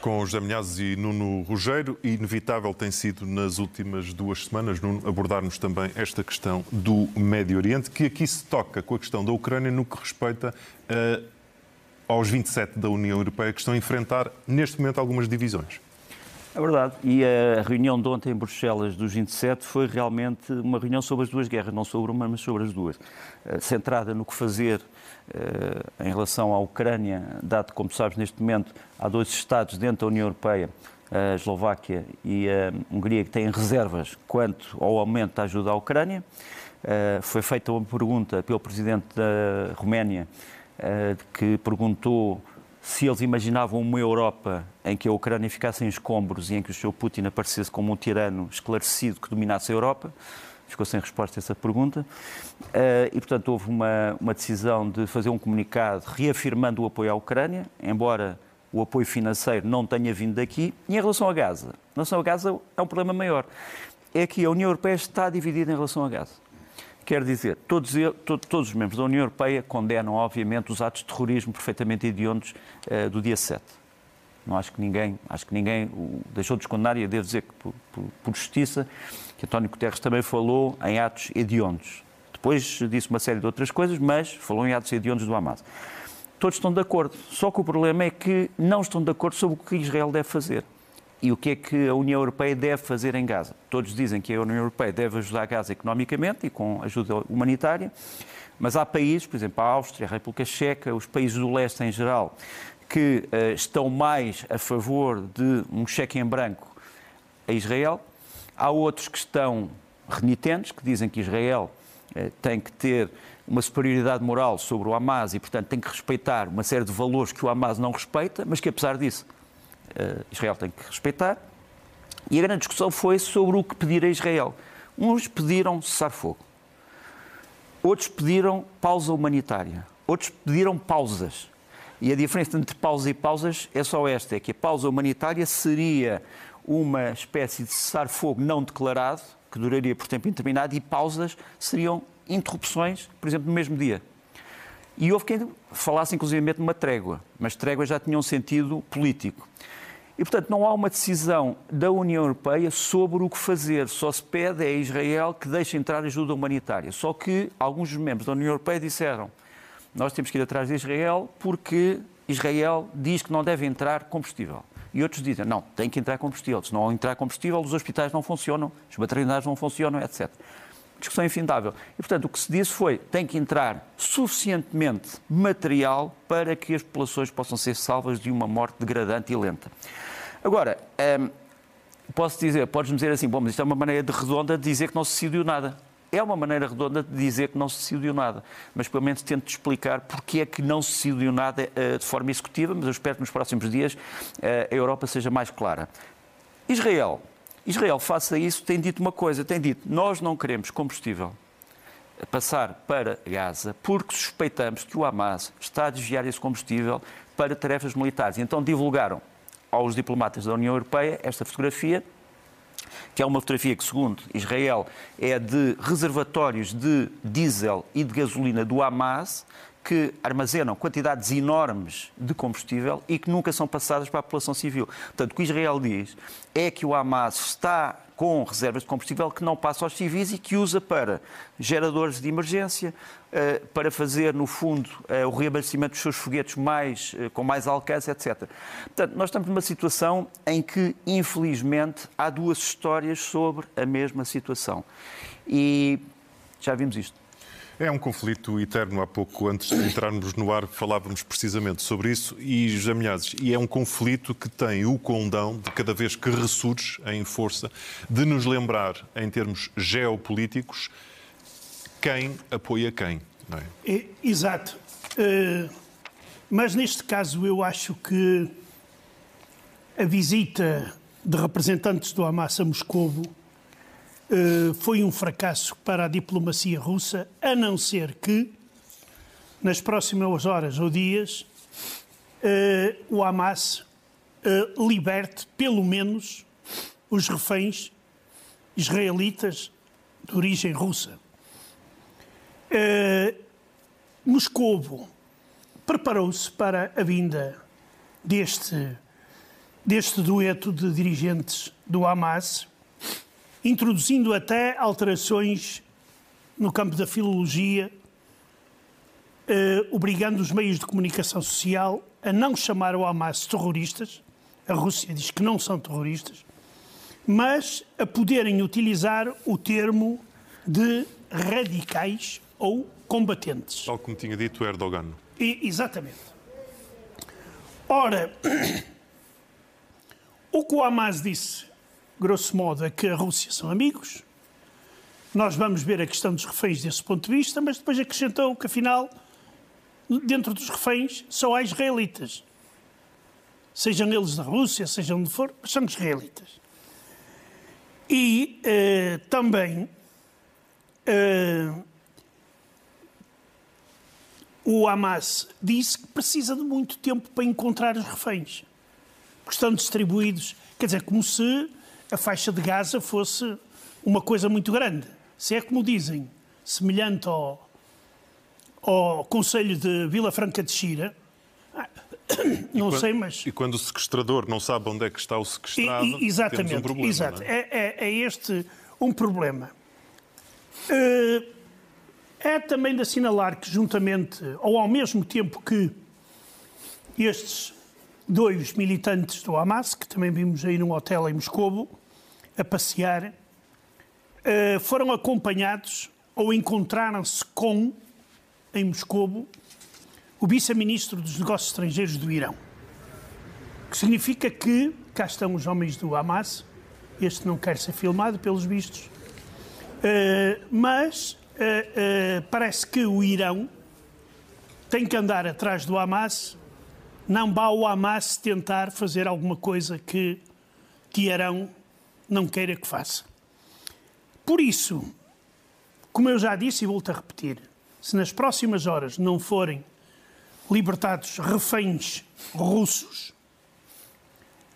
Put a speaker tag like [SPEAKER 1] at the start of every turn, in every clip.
[SPEAKER 1] Com José Milhazes e Nuno e inevitável tem sido nas últimas duas semanas, Nuno, abordarmos também esta questão do Médio Oriente, que aqui se toca com a questão da Ucrânia no que respeita uh, aos 27 da União Europeia que estão a enfrentar neste momento algumas divisões.
[SPEAKER 2] É verdade. E a reunião de ontem em Bruxelas dos 27 foi realmente uma reunião sobre as duas guerras, não sobre uma, mas sobre as duas. Uh, centrada no que fazer em relação à Ucrânia, dado, como sabes, neste momento há dois Estados dentro da União Europeia, a Eslováquia e a Hungria, que têm reservas quanto ao aumento da ajuda à Ucrânia. Uh, foi feita uma pergunta pelo Presidente da Roménia, que perguntou se eles imaginavam uma Europa em que a Ucrânia ficasse em escombros e em que o Sr. Putin aparecesse como um tirano esclarecido que dominasse a Europa, ficou sem resposta a essa pergunta. Eh, e, portanto, houve uma, uma decisão de fazer um comunicado reafirmando o apoio à Ucrânia, embora o apoio financeiro não tenha vindo daqui. E em relação a Gaza, em relação a Gaza é um problema maior. É que a União Europeia está dividida em relação a Gaza. Quer dizer, todos, todos os membros da União Europeia condenam, obviamente, os atos de terrorismo perfeitamente hediondos uh, do dia 7. Não acho que ninguém, acho que ninguém o deixou de condenar e devo dizer que, por, por, por, justiça, que António Guterres também falou em atos hediondos. Depois disse uma série de outras coisas, mas falou em atos hediondos do Hamas. Todos estão de acordo, só que o problema é que não estão de acordo sobre o que Israel deve fazer e o que é que a União Europeia deve fazer em Gaza. Todos dizem que a União Europeia deve ajudar Gaza economicamente e com ajuda humanitária, mas há países, por exemplo, a Áustria, a República Checa, os países do leste em geral, que uh, estão mais a favor de um cheque em branco a Israel. Há outros que estão renitentes, que dizem que Israel uh, tem que ter uma superioridade moral sobre o Hamas e, portanto, tem que respeitar uma série de valores que o Hamas não respeita, mas que, apesar disso, uh, Israel tem que respeitar. E a grande discussão foi sobre o que pedir a Israel. Uns pediram cessar-fogo, outros pediram pausa humanitária, outros pediram pausas. E a diferença entre pausa e pausas é só esta: é que a pausa humanitária seria uma espécie de cessar-fogo não declarado, que duraria por tempo indeterminado, e pausas seriam interrupções, por exemplo, no mesmo dia. E houve quem falasse, inclusive, de uma trégua, mas trégua já tinha um sentido político. E, portanto, não há uma decisão da União Europeia sobre o que fazer. Só se pede a Israel que deixe entrar ajuda humanitária. Só que alguns membros da União Europeia disseram nós temos que ir atrás de Israel porque Israel diz que não deve entrar combustível. E outros dizem, não, tem que entrar combustível. Se não entrar combustível, os hospitais não funcionam, as maternidades não funcionam, etc. Discussão infindável. E, portanto, o que se disse foi, tem que entrar suficientemente material para que as populações possam ser salvas de uma morte degradante e lenta. Agora, hum, posso dizer, podes-me dizer assim, bom, mas isto é uma maneira de redonda de dizer que não se decidiu nada. É uma maneira redonda de dizer que não se decidiu nada, mas pelo menos tento explicar porque é que não se decidiu nada uh, de forma executiva, mas eu espero que nos próximos dias uh, a Europa seja mais clara. Israel. Israel, face a isso, tem dito uma coisa: tem dito, nós não queremos combustível passar para Gaza porque suspeitamos que o Hamas está a desviar esse combustível para tarefas militares. Então divulgaram aos diplomatas da União Europeia esta fotografia, que é uma fotografia que, segundo Israel, é de reservatórios de diesel e de gasolina do Hamas, que armazenam quantidades enormes de combustível e que nunca são passadas para a população civil. Portanto, o que Israel diz é que o Hamas está com reservas de combustível que não passa aos civis e que usa para geradores de emergência, para fazer, no fundo, eh, o reabastecimento dos seus foguetes mais, eh, com mais alcance, etc. Portanto, nós estamos numa situação em que, infelizmente, há duas histórias sobre a mesma situação. E já vimos isto.
[SPEAKER 1] É um conflito eterno. Há pouco, antes de entrarmos no ar, falávamos precisamente sobre isso e Jamilhazes. E é um conflito que tem o condão de cada vez que ressurge em força de nos lembrar, em termos geopolíticos, quem apoia quem.
[SPEAKER 3] É? É, exato. Uh, mas neste caso eu acho que a visita de representantes do Hamas a Moscovo eh, foi um fracasso para a diplomacia russa, a não ser que, nas próximas horas ou dias, eh, o Hamas eh, liberte, pelo menos, os reféns israelitas de origem russa. Moscovo preparou-se para a vinda deste, deste dueto de dirigentes do Hamas introduzindo até alterações no campo da filologia, eh, obrigando os meios de comunicação social a não chamar o Hamas terroristas. A Rússia diz que não são terroristas, mas a poderem utilizar o termo de radicais ou combatentes.
[SPEAKER 1] Tal como tinha dito Erdogan.
[SPEAKER 3] E, exatamente. Ora, o que o Hamas disse grosso modo, é que a Rússia são amigos. Nós vamos ver a questão dos reféns desse ponto de vista, mas depois acrescentou que, afinal, dentro dos reféns só há israelitas. Sejam eles da Rússia, sejam onde for, mas são israelitas. E eh, também eh, o Hamas disse que precisa de muito tempo para encontrar os reféns, porque estão distribuídos. Quer dizer, como se a faixa de Gaza fosse uma coisa muito grande. Se é como dizem, semelhante ao, ao Conselho de Vila Franca de Xira, não
[SPEAKER 1] quando,
[SPEAKER 3] sei, mas.
[SPEAKER 1] E quando o sequestrador não sabe onde é que está o sequestrado, e, e, exatamente, um problema. Exato.
[SPEAKER 3] É? É, é, este um problema. Eh, é também de assinalar que, juntamente, ou ao mesmo tempo que estes dois militantes do Hamas, que também vimos aí num hotel em Moscovo, a passear, eh, foram acompanhados ou encontraram-se com, em Moscovo, o vice-ministro dos Negócios Estrangeiros do Irão. O que significa que cá estão os homens do Hamas, este não quer ser filmado, pelos vistos, uh, mas uh, parece que o Irão tem que andar atrás do Hamas, não vá o Hamas tentar fazer alguma coisa que Teherão não queira que faça. Por isso, como eu já disse e volto a repetir, se nas próximas horas não forem libertados reféns russos,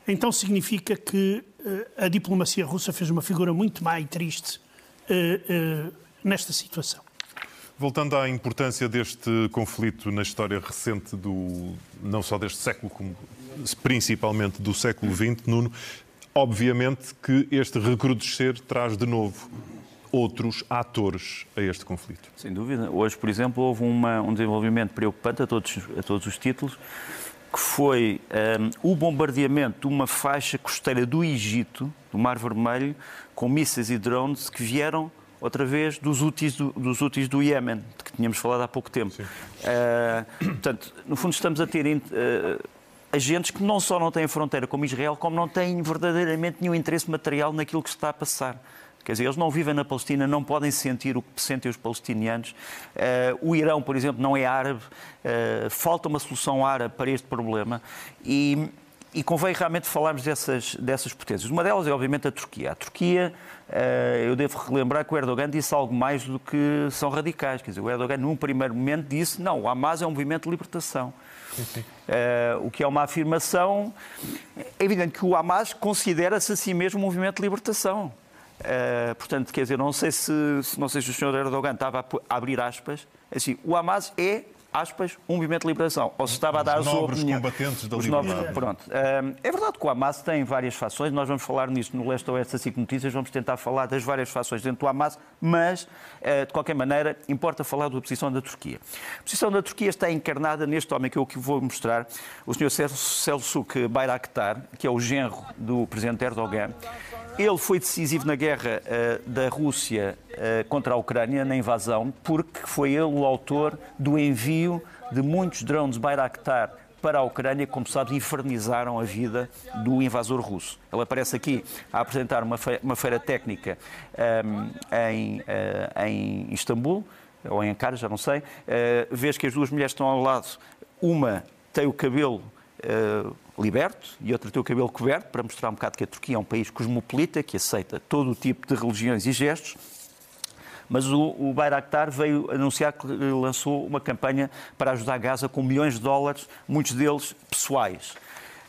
[SPEAKER 3] então significa que uh, a diplomacia russa fez uma figura muito má e triste uh, nesta situação.
[SPEAKER 1] Voltando à importância deste conflito na história recente do não só deste século, como principalmente do século XX, Nuno, Obviamente que este recrudescer traz de novo outros atores a este conflito.
[SPEAKER 2] Sem dúvida. Hoje, por exemplo, houve uma, um desenvolvimento preocupante a todos, a todos os títulos, que foi um, o bombardeamento de uma faixa costeira do Egito, do Mar Vermelho, com mísseis e drones que vieram outra vez dos úteis do, dos úteis do Iémen, de que tínhamos falado há pouco tempo. Uh, portanto, no fundo, estamos a ter uh, agentes que não só não têm fronteira como Israel, como não têm verdadeiramente nenhum interesse material naquilo que está a passar. Quer dizer, eles não vivem na Palestina, não podem sentir o que sentem os palestinianos. Uh, o Irão, por exemplo, não é árabe. Uh, falta uma solução árabe para este problema. E, e convém realmente falarmos dessas, dessas potências. Uma delas é, obviamente, a Turquia. A Turquia, uh, eu devo relembrar que o Erdogan disse algo mais do que são radicais. Quer dizer, o Erdogan, num primeiro momento, disse: não, o Hamas é um movimento de libertação. Uh, o que é uma afirmação. É evidente que o Hamas considera-se a si mesmo um movimento de libertação. Uh, portanto, quer dizer, não sei se, não sei se o Sr. Erdogan estava a abrir aspas. Assim, o Hamas é aspas, um movimento de liberação. Ou se estava a dar
[SPEAKER 1] os opinião. combatentes da os liberdade. Novos,
[SPEAKER 2] pronto. É verdade que o Hamas tem várias fações, nós vamos falar nisso no Leste Oeste da Notícias, vamos tentar falar das várias fações dentro do Hamas, mas, eh, de qualquer maneira, importa falar da posição da Turquia. A posição da Turquia está encarnada neste homem que eu vou mostrar, o Sr. Selçuk Bayraktar, que é o genro do Presidente Erdogan. Ele foi decisivo na guerra uh, da Rússia contra a Ucrânia na invasão, porque foi ele o autor do envio de muitos drones Bayraktar para a Ucrânia, como sabes, infernizaram a vida do invasor russo. Ele aparece aqui a apresentar uma feira, uma feira técnica um, em, uh, em Istambul, ou em Ankara, já não sei. Uh, vês que as duas mulheres estão ao lado. Uma tem o cabelo uh, liberto e outra tem o cabelo coberto, para mostrar um bocado que a Turquia é um país cosmopolita, que aceita todo o tipo de religiões e gestos. Mas o, o Bayraktar veio anunciar que lançou uma campanha para ajudar Gaza com milhões de dólares, muitos deles pessoais.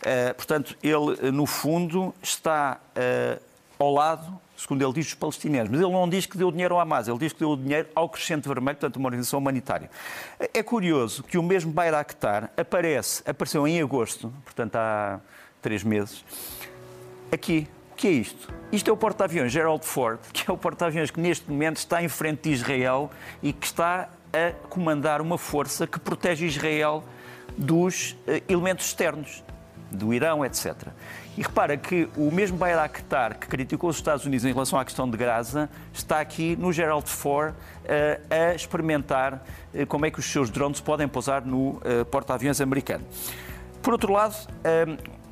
[SPEAKER 2] Uh, portanto, ele, no fundo, está uh, ao lado, segundo ele diz, dos palestinianos. Mas ele não diz que deu dinheiro ao Hamas, ele diz que deu dinheiro ao Crescente Vermelho, portanto, uma organização humanitária. É curioso que o mesmo Bayraktar aparece, apareceu em agosto, portanto, há três meses, aqui, o que é isto? Isto é o porta-aviões Gerald Ford, que é o porta-aviões que neste momento está em frente de Israel e que está a comandar uma força que protege Israel dos uh, elementos externos, do Irão, etc. E repara que o mesmo Bayraktar que criticou os Estados Unidos em relação à questão de Gaza está aqui no Gerald Ford uh, a experimentar uh, como é que os seus drones podem pousar no porta-aviões americano. Por outro lado,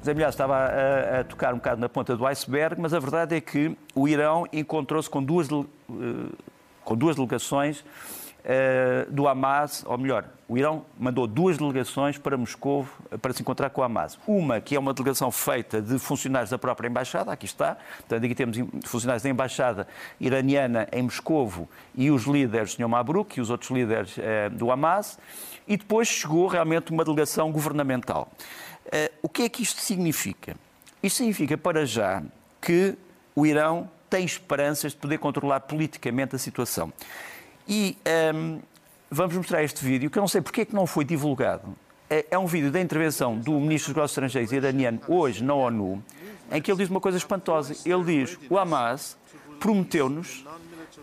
[SPEAKER 2] Zé Milhar estava a, a, tocar um bocado na ponta do iceberg, mas a verdade é que o Irão encontrou-se com duas, uh, com duas delegações uh, do Hamas, ou melhor, o Irão mandou duas delegações para Moscou para se encontrar com o Hamas. Uma que é uma delegação feita de funcionários da própria embaixada, aqui está, portanto aqui temos funcionários da embaixada iraniana em Moscovo e os líderes de Mabruk e os outros líderes do Hamas, e depois chegou realmente uma delegação governamental. Uh, o que é que isto significa? Isto significa, para já, que o Irão tem esperanças de poder controlar politicamente a situação. E um, ehm, vamos mostrar este vídeo, que eu não sei porque é que não foi divulgado. É, é um vídeo da intervenção do Ministro dos Negócios Estrangeiros iraniano hoje na ONU, em que ele diz uma coisa espantosa. Ele diz: o Hamas prometeu-nos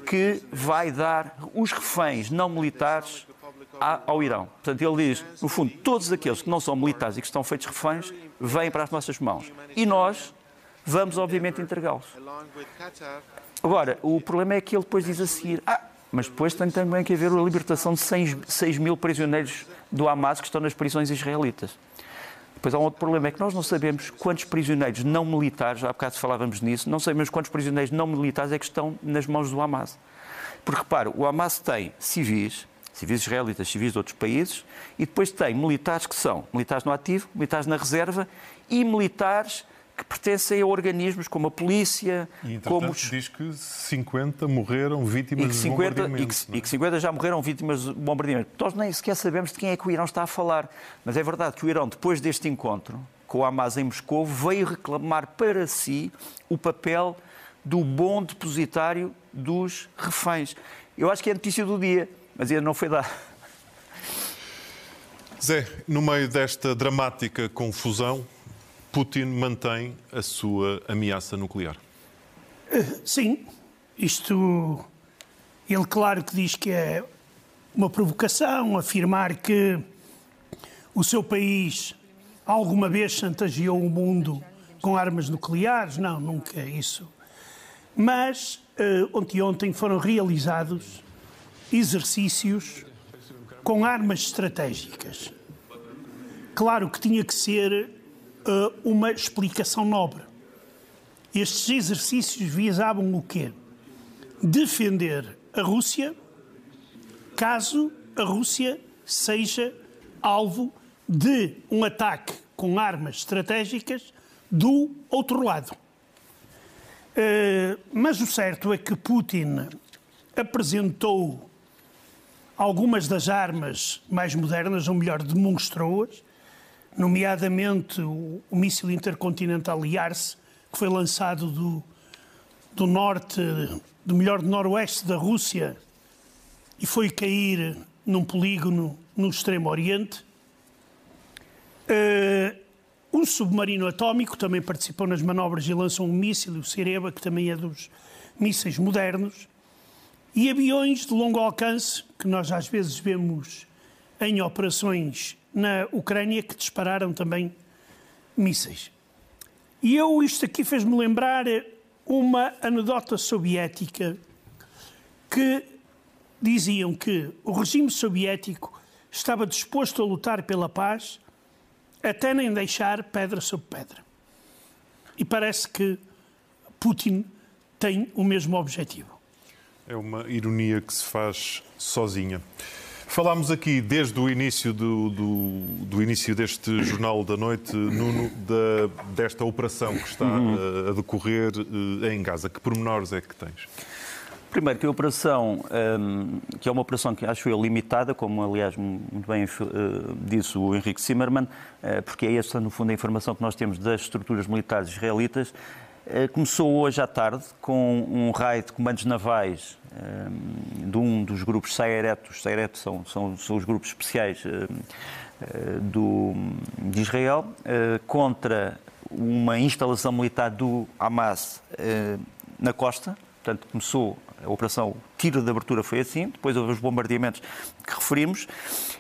[SPEAKER 2] que vai dar os reféns não militares ao Irão. Portanto, ele diz, no fundo, todos aqueles que não são militares e que estão feitos reféns vêm para as nossas mãos. E nós vamos, obviamente, entregá-los. Agora, o problema é que ele depois diz a seguir, ah, mas depois tem também que haver a libertação de 6, 6 mil prisioneiros do Hamas que estão nas prisões israelitas. Depois há um outro problema, é que nós não sabemos quantos prisioneiros não militares, há bocado falávamos nisso, não sabemos quantos prisioneiros não militares é que estão nas mãos do Hamas. Porque, repare, o Hamas tem civis, civis israelitas, civis de outros países, e depois tem militares que são militares no ativo, militares na reserva e militares que pertencem a organismos como a polícia,
[SPEAKER 1] e,
[SPEAKER 2] como
[SPEAKER 1] os... diz que 50 morreram vítimas
[SPEAKER 2] e que 50,
[SPEAKER 1] de bombardamento.
[SPEAKER 2] E que, é? e que 50 já morreram vítimas de bombardamento. Nós nem sequer sabemos de quem é que o Irão está a falar. Mas é verdade que o Irão, depois deste encontro com o Hamas em Moscou, veio reclamar para si o papel do bom depositário dos reféns. Eu acho que é a notícia do dia mas ainda não foi dado.
[SPEAKER 1] Zé, no meio desta dramática confusão, Putin mantém a sua ameaça nuclear.
[SPEAKER 3] Sim, isto. Ele, claro que diz que é uma provocação afirmar que o seu país alguma vez chantageou o mundo com armas nucleares. Não, nunca é isso. Mas uh, ontem, ontem foram realizados exercícios com armas estratégicas. Claro que tinha que ser uh, uma explicação nobre. Estes exercícios visavam o quê? Defender a Rússia caso a Rússia seja alvo de um ataque com armas estratégicas do outro lado. Uh, mas o certo é que Putin apresentou algumas das armas mais modernas, ou melhor, demonstrou-as, nomeadamente o, o míssil intercontinental IARS, que foi lançado do, do norte, do melhor do noroeste da Rússia e foi cair num polígono no extremo oriente. Uh, um submarino atómico também participou nas manobras e lançou um míssil, o Sireba, que também é dos mísseis modernos e aviões de longo alcance, que nós às vezes vemos em operações na Ucrânia, que dispararam também mísseis. E eu, isto aqui fez-me lembrar uma anedota soviética que diziam que o regime soviético estava disposto a lutar pela paz até nem deixar pedra sobre pedra. E parece que Putin tem o mesmo objetivo.
[SPEAKER 1] É uma ironia que se faz sozinha. Falámos aqui desde o início do, do, do, início deste Jornal da Noite, Nuno, da, desta operação que está uhum. a, a decorrer uh, em Gaza. Que pormenores é que tens?
[SPEAKER 2] Primeiro, que a operação, um, que é uma operação que acho eu limitada, como aliás muito bem uh, disse o Henrique Zimmermann, porque é esta, no fundo, a informação que nós temos das estruturas militares israelitas, começou hoje à tarde com um raio de comandos navais de um dos grupos Sayeret, os são, são, são os grupos especiais do, de Israel, contra uma instalação militar do Hamas na costa, portanto começou a operação tiro de abertura foi assim, depois houve os bombardeamentos que referimos,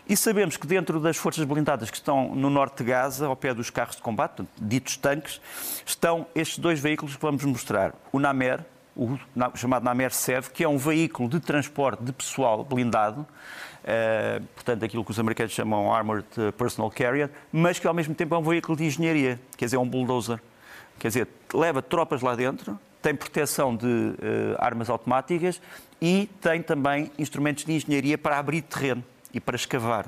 [SPEAKER 2] e sabemos que dentro das forças blindadas que estão no norte de Gaza, ao pé dos carros de combate, ditos tanques, estão estes dois veículos que vamos mostrar. O Namer, o chamado Namer SEV, que é um veículo de transporte de pessoal blindado, Uh, portanto, aquilo que os americanos chamam Armored Personal Carrier, mas que ao mesmo tempo é um veículo de engenharia, quer dizer, é um bulldozer. Quer dizer, leva tropas lá dentro, tem proteção de uh, armas automáticas e tem também instrumentos de engenharia para abrir terreno e para escavar.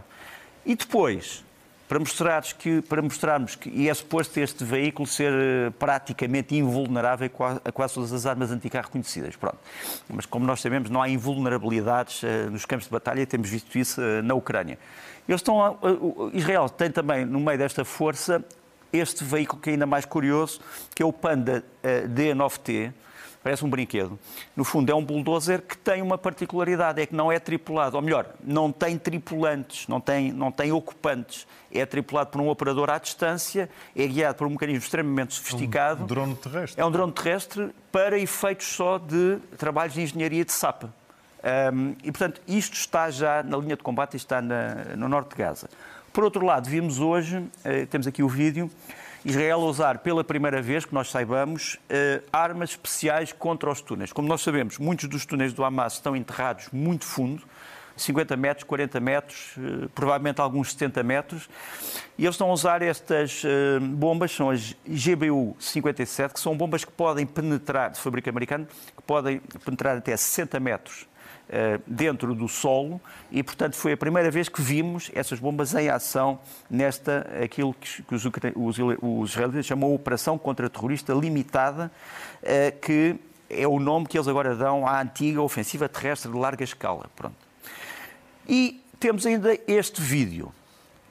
[SPEAKER 2] E depois, para, mostrares que, para mostrarmos que e é suposto este veículo ser uh, praticamente invulnerável a quase todas as armas anticarro conhecidas. Pronto. Mas como nós sabemos, não há invulnerabilidades uh, nos campos de batalha, temos visto isso na Ucrânia. Eles estão Israel tem também, no meio desta força, este veículo que é ainda mais curioso, que é o Panda eh, D9T, parece um brinquedo. No fundo, é um bulldozer que tem uma particularidade, é que não é tripulado, ou melhor, não tem tripulantes, não tem, não tem ocupantes. É tripulado por um operador à distância, é guiado por um mecanismo extremamente sofisticado.
[SPEAKER 1] Um drone terrestre.
[SPEAKER 2] É um drone terrestre para efeitos só de trabalhos de engenharia de SAP. Um, e, portanto, isto está já na linha de combate e está na, no norte de Gaza. Por outro lado, vimos hoje, eh, temos aqui o vídeo, Israel usar pela primeira vez, que nós saibamos, eh, armas especiais contra os túneis. Como nós sabemos, muitos dos túneis do Hamas estão enterrados muito fundo, 50 metros, 40 metros, eh, provavelmente alguns 70 metros, e eles estão a usar estas bombas, são as GBU-57, que são bombas que podem penetrar, de fabrico americano, que podem penetrar até 60 metros dentro do solo e, portanto, foi a primeira vez que vimos essas bombas em ação nesta, aquilo que, os, os, os israelitas chamam Operação Contra-Terrorista Limitada, eh, que é o nome que eles agora dão à antiga ofensiva terrestre de larga escala. Pronto. E temos ainda este vídeo.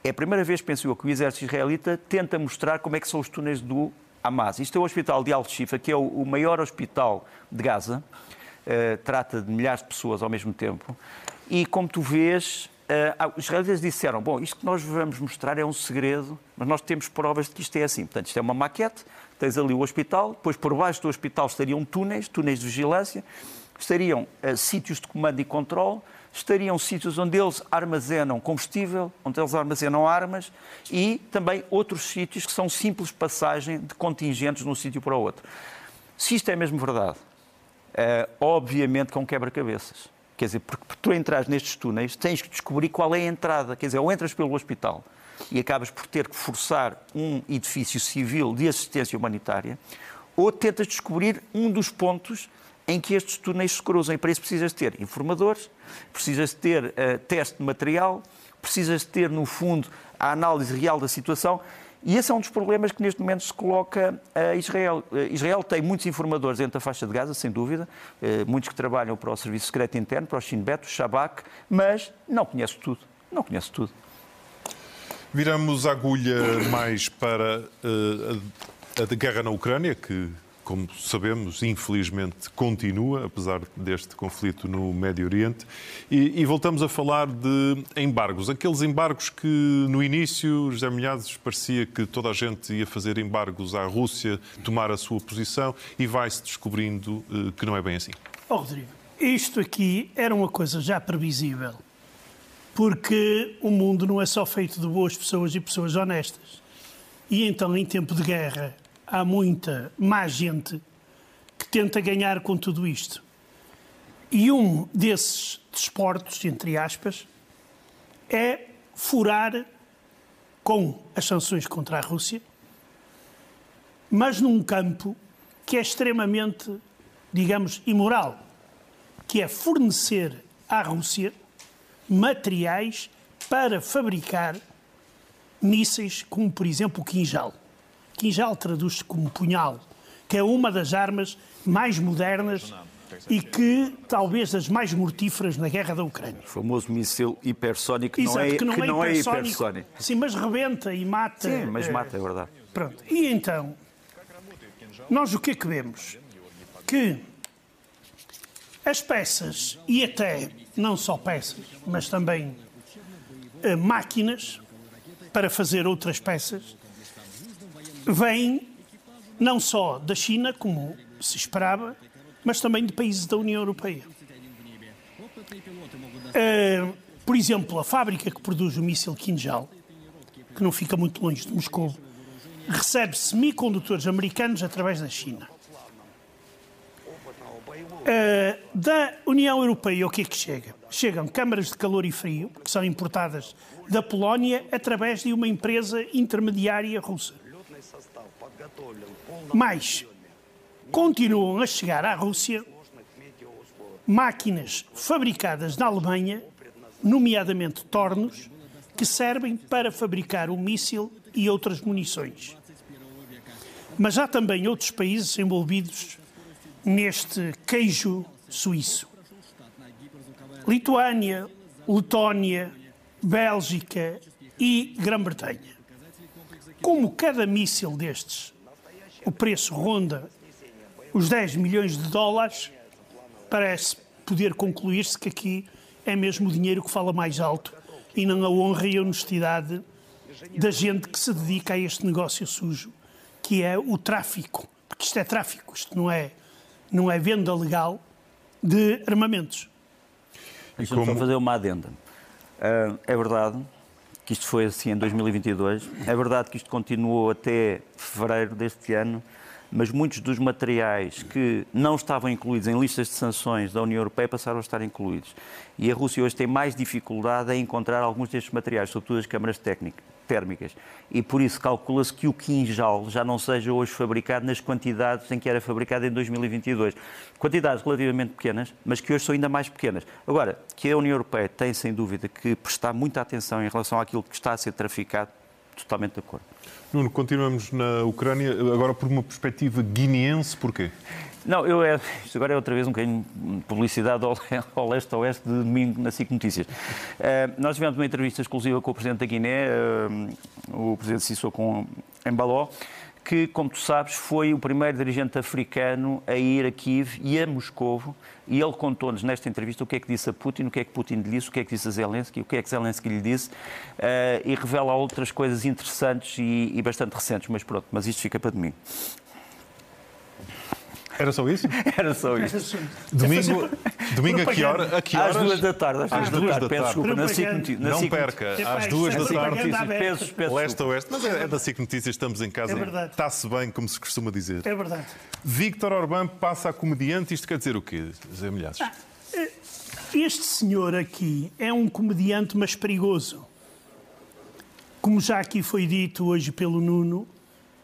[SPEAKER 2] É a primeira vez, penso eu, que o exército israelita tenta mostrar como é que são os túneis do Hamas. Isto é o hospital de Al-Shifa, que é o maior hospital de Gaza, uh, trata de milhares de pessoas ao mesmo tempo. E como tu vês, uh, os israelitas disseram: bom, isto que nós vamos mostrar é um segredo, mas nós temos provas de que isto é assim. Portanto, isto é uma maquete, tens ali o hospital, depois por baixo do hospital estariam túneis, túneis de vigilância, estariam uh, sítios de comando e controle, estariam sítios onde eles armazenam combustível, onde eles armazenam armas e também outros sítios que são simples passagem de contingentes de um sítio para o outro. Se isto é mesmo verdade, obviamente que é um quebra-cabeças. Quer dizer, porque tu entras nestes túneis tens que descobrir qual é a entrada. Quer dizer, ou entras pelo hospital e acabas por ter que forçar um edifício civil de assistência humanitária, ou tentas descobrir um dos pontos em que estes túneis se cruzam. E para isso precisas ter informadores, precisas ter uh, teste de material, precisas ter, no fundo, a análise real da situação e esse é um dos problemas que neste momento se coloca a Israel. Eh, Israel tem muitos informadores dentro da faixa de Gaza, sem dúvida, eh, muitos que trabalham para o Serviço Secreto Interno, para o Shin Bet, o Shabak, mas não conhece tudo. Não conhece tudo.
[SPEAKER 1] Viramos a agulha mais para a, a guerra na Ucrânia, que como sabemos, infelizmente continua, apesar deste conflito no Médio Oriente. E, e, voltamos a falar de embargos. Aqueles embargos que no início, José Milhazes, parecia que toda a gente ia fazer embargos à Rússia, tomar a sua posição, e vai-se descobrindo uh, que não é bem assim.
[SPEAKER 3] Oh, Rodrigo, isto aqui era uma coisa já previsível, porque o mundo não é só feito de boas pessoas e pessoas honestas. E então, em tempo de guerra, há muita má gente que tenta ganhar com tudo isto. E um desses desportos, entre aspas, é furar com as sanções contra a Rússia, mas num campo que é extremamente, digamos, imoral, que é fornecer à Rússia materiais para fabricar mísseis como, por exemplo, o quinjal. Quinjal traduz-se como punhal, que é uma das armas mais modernas e que talvez das mais mortíferas na guerra da Ucrânia.
[SPEAKER 2] O famoso míssil hipersónico que
[SPEAKER 3] Exato,
[SPEAKER 2] não é,
[SPEAKER 3] que não,
[SPEAKER 2] que
[SPEAKER 3] é,
[SPEAKER 2] não é
[SPEAKER 3] hipersónico. Sim, mas rebenta e mata.
[SPEAKER 2] Sim, mas mata, é verdade.
[SPEAKER 3] Pronto. E então, nós o que é que vemos? Que as peças, e até não só peças, mas também eh, máquinas para fazer outras peças, vêm não só da China, como se esperava, mas também de países da União Europeia. Eh, por exemplo, a fábrica que produz o míssil Kinjal, que não fica muito longe de Moscou, recebe semicondutores americanos através da China. Eh, da União Europeia, o que é que chega? Chegam câmaras de calor e frio, que são importadas da Polónia através de uma empresa intermediária russa. Mas continuam a chegar à Rússia máquinas fabricadas na Alemanha, nomeadamente tornos, que servem para fabricar o míssil e outras munições. Mas há também outros países envolvidos neste queijo suíço. Lituânia, Letónia, Bélgica e Grã-Bretanha. Como cada míssil destes, o preço ronda os 10 milhões de dólares, parece poder concluir-se que aqui é mesmo o dinheiro que fala mais alto e não a honra e a honestidade da gente que se dedica a este negócio sujo, que é o tráfico. Porque isto é tráfico, isto não é, não é venda legal de armamentos.
[SPEAKER 2] Deixa-me
[SPEAKER 1] como-
[SPEAKER 2] fazer uma adenda. Ah, é verdade que isto foi assim em 2022. É verdade que isto continuou até fevereiro deste ano, mas muitos dos materiais que não estavam incluídos em listas de sanções da União Europeia passaram a estar incluídos. E a Rússia hoje tem mais dificuldade em encontrar alguns destes materiais, sobretudo as câmaras técnic- térmicas. E por isso calcula-se que o quinjal já não seja hoje fabricado nas quantidades em que era fabricado em 2022. Quantidades relativamente pequenas, mas que hoje são ainda mais pequenas. Agora, que a União Europeia tem sem dúvida que prestar muita atenção em relação àquilo que está a ser traficado, totalmente de acordo.
[SPEAKER 1] Nuno, continuamos na Ucrânia, agora por uma perspectiva guineense, porquê?
[SPEAKER 2] Não, eu é, isto agora é outra vez um bocadinho de publicidade ao, ao leste oeste de domingo na SIC Notícias. Eh, nós tivemos uma entrevista exclusiva com o Presidente da Guiné, eh, o Presidente Sissoko Embaló, que, como tu sabes, foi o primeiro dirigente africano a ir a Kiev e a Moscovo, e ele contou-nos nesta entrevista o que é que disse a Putin, o que é que Putin lhe disse, o que é que disse a Zelensky, o que é que Zelensky lhe disse, eh, e revela outras coisas interessantes e, e bastante recentes, mas pronto, mas isto fica para domingo.
[SPEAKER 1] Era só isso?
[SPEAKER 2] Era só isto.
[SPEAKER 1] Domingo, domingo a que hora? A que
[SPEAKER 2] Às
[SPEAKER 1] horas?
[SPEAKER 2] duas da tarde, às,
[SPEAKER 1] Às
[SPEAKER 2] duas
[SPEAKER 1] duas
[SPEAKER 2] da
[SPEAKER 1] da
[SPEAKER 2] tarde. Peço desculpa, na SIC na
[SPEAKER 1] Não perca, às duas da
[SPEAKER 3] é
[SPEAKER 1] tarde.
[SPEAKER 2] Peço, peço
[SPEAKER 1] Leste a oeste, mas é, é da SIC Notícias, estamos em casa.
[SPEAKER 3] É verdade.
[SPEAKER 1] Está-se bem, como se costuma dizer.
[SPEAKER 3] É verdade.
[SPEAKER 1] Víctor Orbán passa a comediante, isto quer dizer o quê, Zé Milhares?
[SPEAKER 3] Este senhor aqui é um comediante, mas perigoso. Como já aqui foi dito hoje pelo Nuno,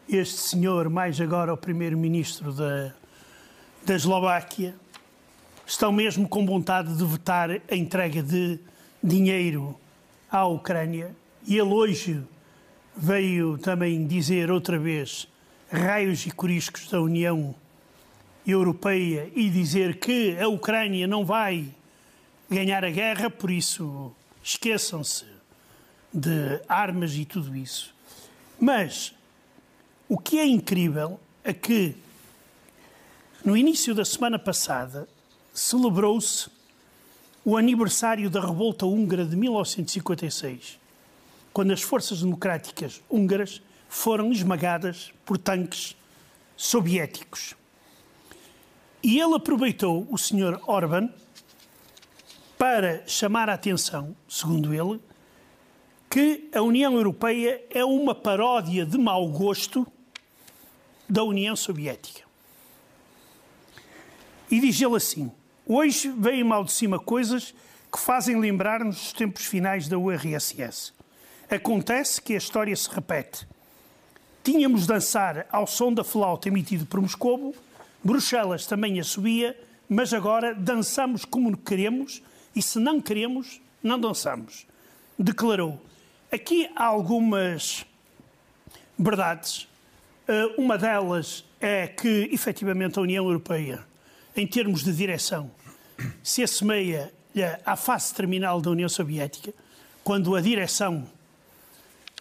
[SPEAKER 3] este senhor, mais agora o primeiro-ministro da, da Eslováquia, estão mesmo com vontade de vetar a entrega de dinheiro à Ucrânia. E ele hoje veio também dizer outra vez raios e coriscos da União Europeia e dizer que a Ucrânia não vai ganhar a guerra, por isso esqueçam-se de armas e tudo isso. Mas o que é incrível é que no início da semana passada celebrou-se o aniversário da revolta húngara de 1956, quando as forças democráticas húngaras foram esmagadas por tanques soviéticos. E ele aproveitou, o Sr. Orban, para chamar a atenção, segundo ele, que a União Europeia é uma paródia de mau gosto da União Soviética. E diz ele assim: Hoje vêm mal de cima coisas que fazem lembrar-nos dos tempos finais da URSS. Acontece que a história se repete. Tínhamos dançar ao som da flauta emitido por Moscovo, Bruxelas também a subia, mas agora dançamos como queremos e se não queremos, não dançamos. Declarou. Aqui há algumas verdades. Eh, uma delas é que, efetivamente, a União Europeia, em termos de direção, se assemelha à fase terminal da União Soviética, quando a direção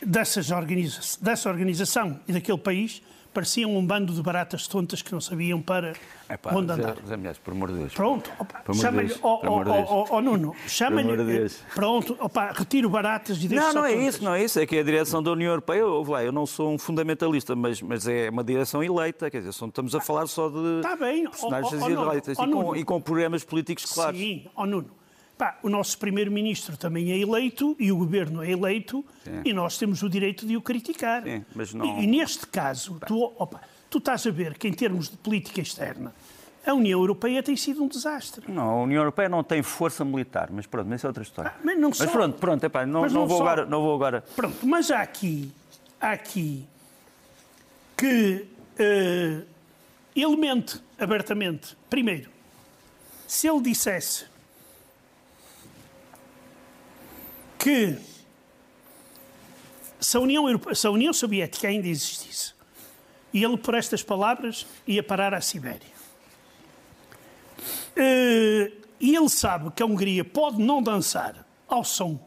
[SPEAKER 3] dessas organiza dessa organização e daquele país pareciam um bando de baratas tontas que não sabiam para
[SPEAKER 2] Epá,
[SPEAKER 3] onde andar.
[SPEAKER 2] Zé, Zé Milhazes, por amor de Deus.
[SPEAKER 3] Pronto, chama-lhe, ó ó,
[SPEAKER 2] Deus.
[SPEAKER 3] ó, ó, Nuno, chama-lhe,
[SPEAKER 2] Deus.
[SPEAKER 3] pronto, opa, retiro baratas e deixo
[SPEAKER 2] Não, não é
[SPEAKER 3] tontas.
[SPEAKER 2] isso, não é isso. É que a direção da União Europeia, ouve lá, eu não sou um fundamentalista, mas, mas é uma direção eleita, quer dizer, estamos a falar só de
[SPEAKER 3] Tá bem,
[SPEAKER 2] personagens
[SPEAKER 3] ó, Nuno,
[SPEAKER 2] eleitas e, com, e com programas políticos claros.
[SPEAKER 3] Sim, ó Nuno. Pá, o nosso primeiro-ministro também é eleito e o governo é eleito
[SPEAKER 2] Sim.
[SPEAKER 3] e nós temos o direito de o criticar.
[SPEAKER 2] Sim, mas não-
[SPEAKER 3] e, e neste caso, tu, opa, tu estás a ver que em termos de política externa, a União Europeia tem sido um desastre.
[SPEAKER 2] Não, a União Europeia não tem força militar, mas pronto, mas isso é outra história.
[SPEAKER 3] Ah, mas não só.
[SPEAKER 2] pronto, pronto, epá, não,
[SPEAKER 3] Mas
[SPEAKER 2] não,
[SPEAKER 3] não
[SPEAKER 2] vou
[SPEAKER 3] só.
[SPEAKER 2] agora, não vou agora.
[SPEAKER 3] Pronto, mas há aqui, há aqui que eh, ele mente abertamente. Primeiro, se ele dissesse que se a União, se a União Soviética ainda existisse e ele, por estas palavras, ia parar à Sibéria. Eh, e ele sabe que a Hungria pode não dançar ao som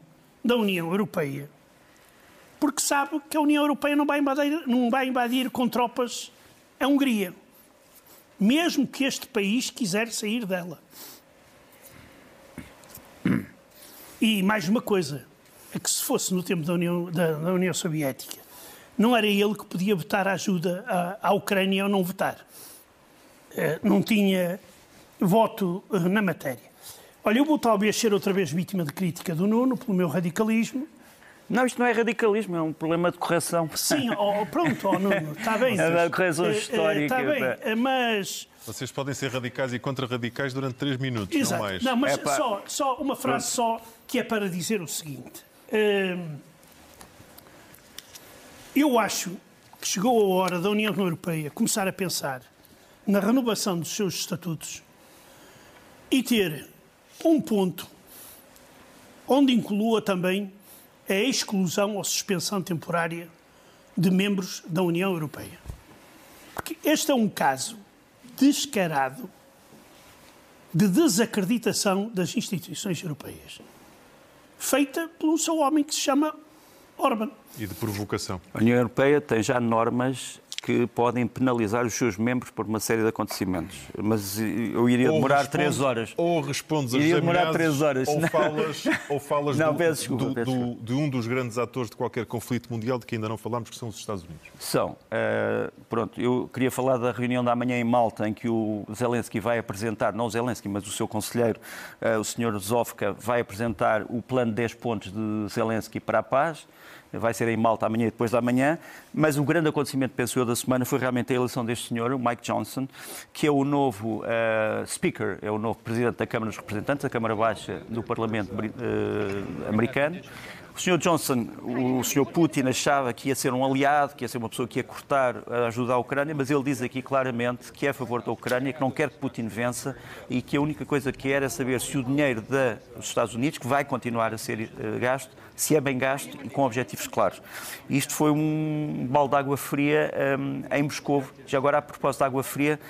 [SPEAKER 3] da União Europeia, porque sabe que a União Europeia não vai invadir, não vai invadir com tropas a Hungria, mesmo que este país quiser sair dela. E mais uma coisa, é que se fosse no tempo da União, da, da União Soviética, não era ele que podia votar a ajuda à, à Ucrânia ou não votar. Eh, Não tinha voto eh, na matéria. Olha, eu vou talvez ser outra vez vítima de crítica do Nuno pelo meu radicalismo.
[SPEAKER 2] Não, isto não é radicalismo, é um problema de correção.
[SPEAKER 3] Sim, ó, pronto, ó, Nuno, está bem.
[SPEAKER 2] É uma correção
[SPEAKER 3] Eh, eh,
[SPEAKER 2] histórica,
[SPEAKER 3] Está bem, eh, mas...
[SPEAKER 1] Vocês podem ser radicais e contra-radicais durante três minutos, não
[SPEAKER 3] Exato.
[SPEAKER 1] mais.
[SPEAKER 3] Não, mas
[SPEAKER 2] Epá.
[SPEAKER 3] só, só uma frase só que é para dizer o seguinte. Hum, eu acho que chegou a hora da União Europeia começar a pensar na renovação dos seus estatutos e ter um ponto onde inclua também a exclusão ou suspensão temporária de membros da União Europeia. Porque este é um caso descarado de desacreditação das instituições europeias, feita por um só homem que se chama Orban.
[SPEAKER 1] E de provocação.
[SPEAKER 2] A União Europeia tem já normas que podem penalizar os seus membros por uma série de acontecimentos. Mas eu iria
[SPEAKER 1] Ou
[SPEAKER 2] demorar
[SPEAKER 1] respondes-
[SPEAKER 2] três horas.
[SPEAKER 1] Ou respondes
[SPEAKER 2] Iria demorar três horas.
[SPEAKER 1] Ou falas, ou falas
[SPEAKER 2] Não,
[SPEAKER 1] do-
[SPEAKER 2] peço desculpa,
[SPEAKER 1] do-
[SPEAKER 2] peço
[SPEAKER 1] do-
[SPEAKER 2] desculpa.
[SPEAKER 1] de um dos grandes atores de qualquer conflito mundial de que ainda não falámos, que são os Estados Unidos.
[SPEAKER 2] São. eh, pronto, eu queria falar da reunião da manhã em Malta, em que o Zelensky vai apresentar, não o Zelensky, mas o seu conselheiro, eh, o Sr. Zofka, vai apresentar o plano de 10 pontos de Zelensky para a paz. Vai ser em Malta amanhã e depois da manhã. Mas o grande acontecimento, penso eu, da semana foi realmente a eleição deste senhor, o Mike Johnson, que é o novo eh, Speaker, é o novo Presidente da Câmara dos Representantes, da Câmara Baixa do Parlamento eh, americano. O Sr. Johnson, o Sr. Putin achava que ia ser um aliado, que ia ser uma pessoa que ia cortar a ajuda à Ucrânia, mas ele diz aqui claramente que é a favor da Ucrânia, que não quer que Putin vença e que a única coisa que quer é saber se o dinheiro dos Estados Unidos, que vai continuar a ser eh, gasto, se é bem gasto e com objetivos claros. Isto foi um balde de água fria hum, em Moscou. Já agora, a propósito de água fria,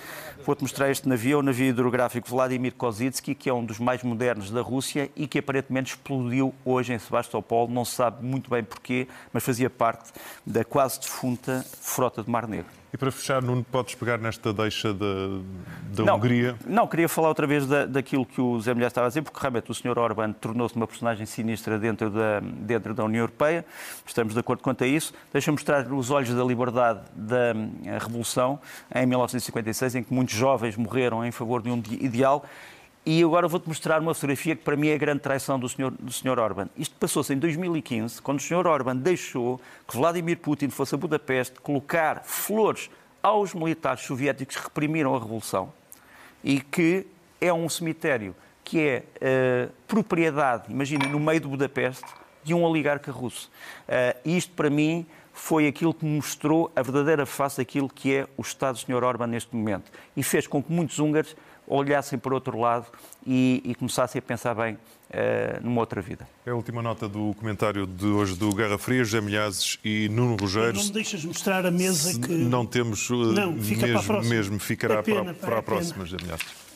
[SPEAKER 2] vou-te mostrar este navio, o navio hidrográfico Vladimir Kozitsky, que é um dos mais modernos da Rússia e que aparentemente explodiu hoje em Sebastopol. Não se sabe muito bem porquê, mas fazia parte da quase defunta frota de Mar Negro.
[SPEAKER 1] E para fechar, Nuno, podes pegar nesta deixa da, da
[SPEAKER 2] Não,
[SPEAKER 1] Hungria.
[SPEAKER 2] Não, queria falar outra vez da, daquilo que o Zé Mulher estava a dizer, porque realmente o Sr. Orban tornou-se uma personagem sinistra dentro da, dentro da União Europeia. Estamos de acordo quanto a isso. Deixa-me mostrar os olhos da liberdade da hum, Revolução em 1956, em que muitos jovens morreram em favor de um ideal. E agora vou-te mostrar uma fotografia que para mim é a grande traição do Sr. do Sr. Orban. Isto passou-se em 2015, quando o Sr. Orban deixou que Vladimir Putin fosse a Budapeste colocar flores aos militares soviéticos que reprimiram a Revolução e que é um cemitério que é uh, propriedade, imagina, no meio de Budapeste, de um oligarca russo. Uh, isto, para mim, foi aquilo que mostrou a verdadeira face daquilo que é o Estado do Sr. Orban neste momento. E fez com que muitos húngaros olhassem para outro lado e, e começassem a pensar bem uh, numa outra vida.
[SPEAKER 1] É a última nota do comentário de hoje do Guerra Fria, José Milhazes e Nuno Rogério.
[SPEAKER 3] Não me deixas mostrar a mesa que...
[SPEAKER 1] Não temos...
[SPEAKER 3] Não, fica
[SPEAKER 1] mesmo,
[SPEAKER 3] para a próxima.
[SPEAKER 1] mesmo ficará
[SPEAKER 3] é pena,
[SPEAKER 1] para, para
[SPEAKER 3] é
[SPEAKER 1] a próxima, José Milhazes.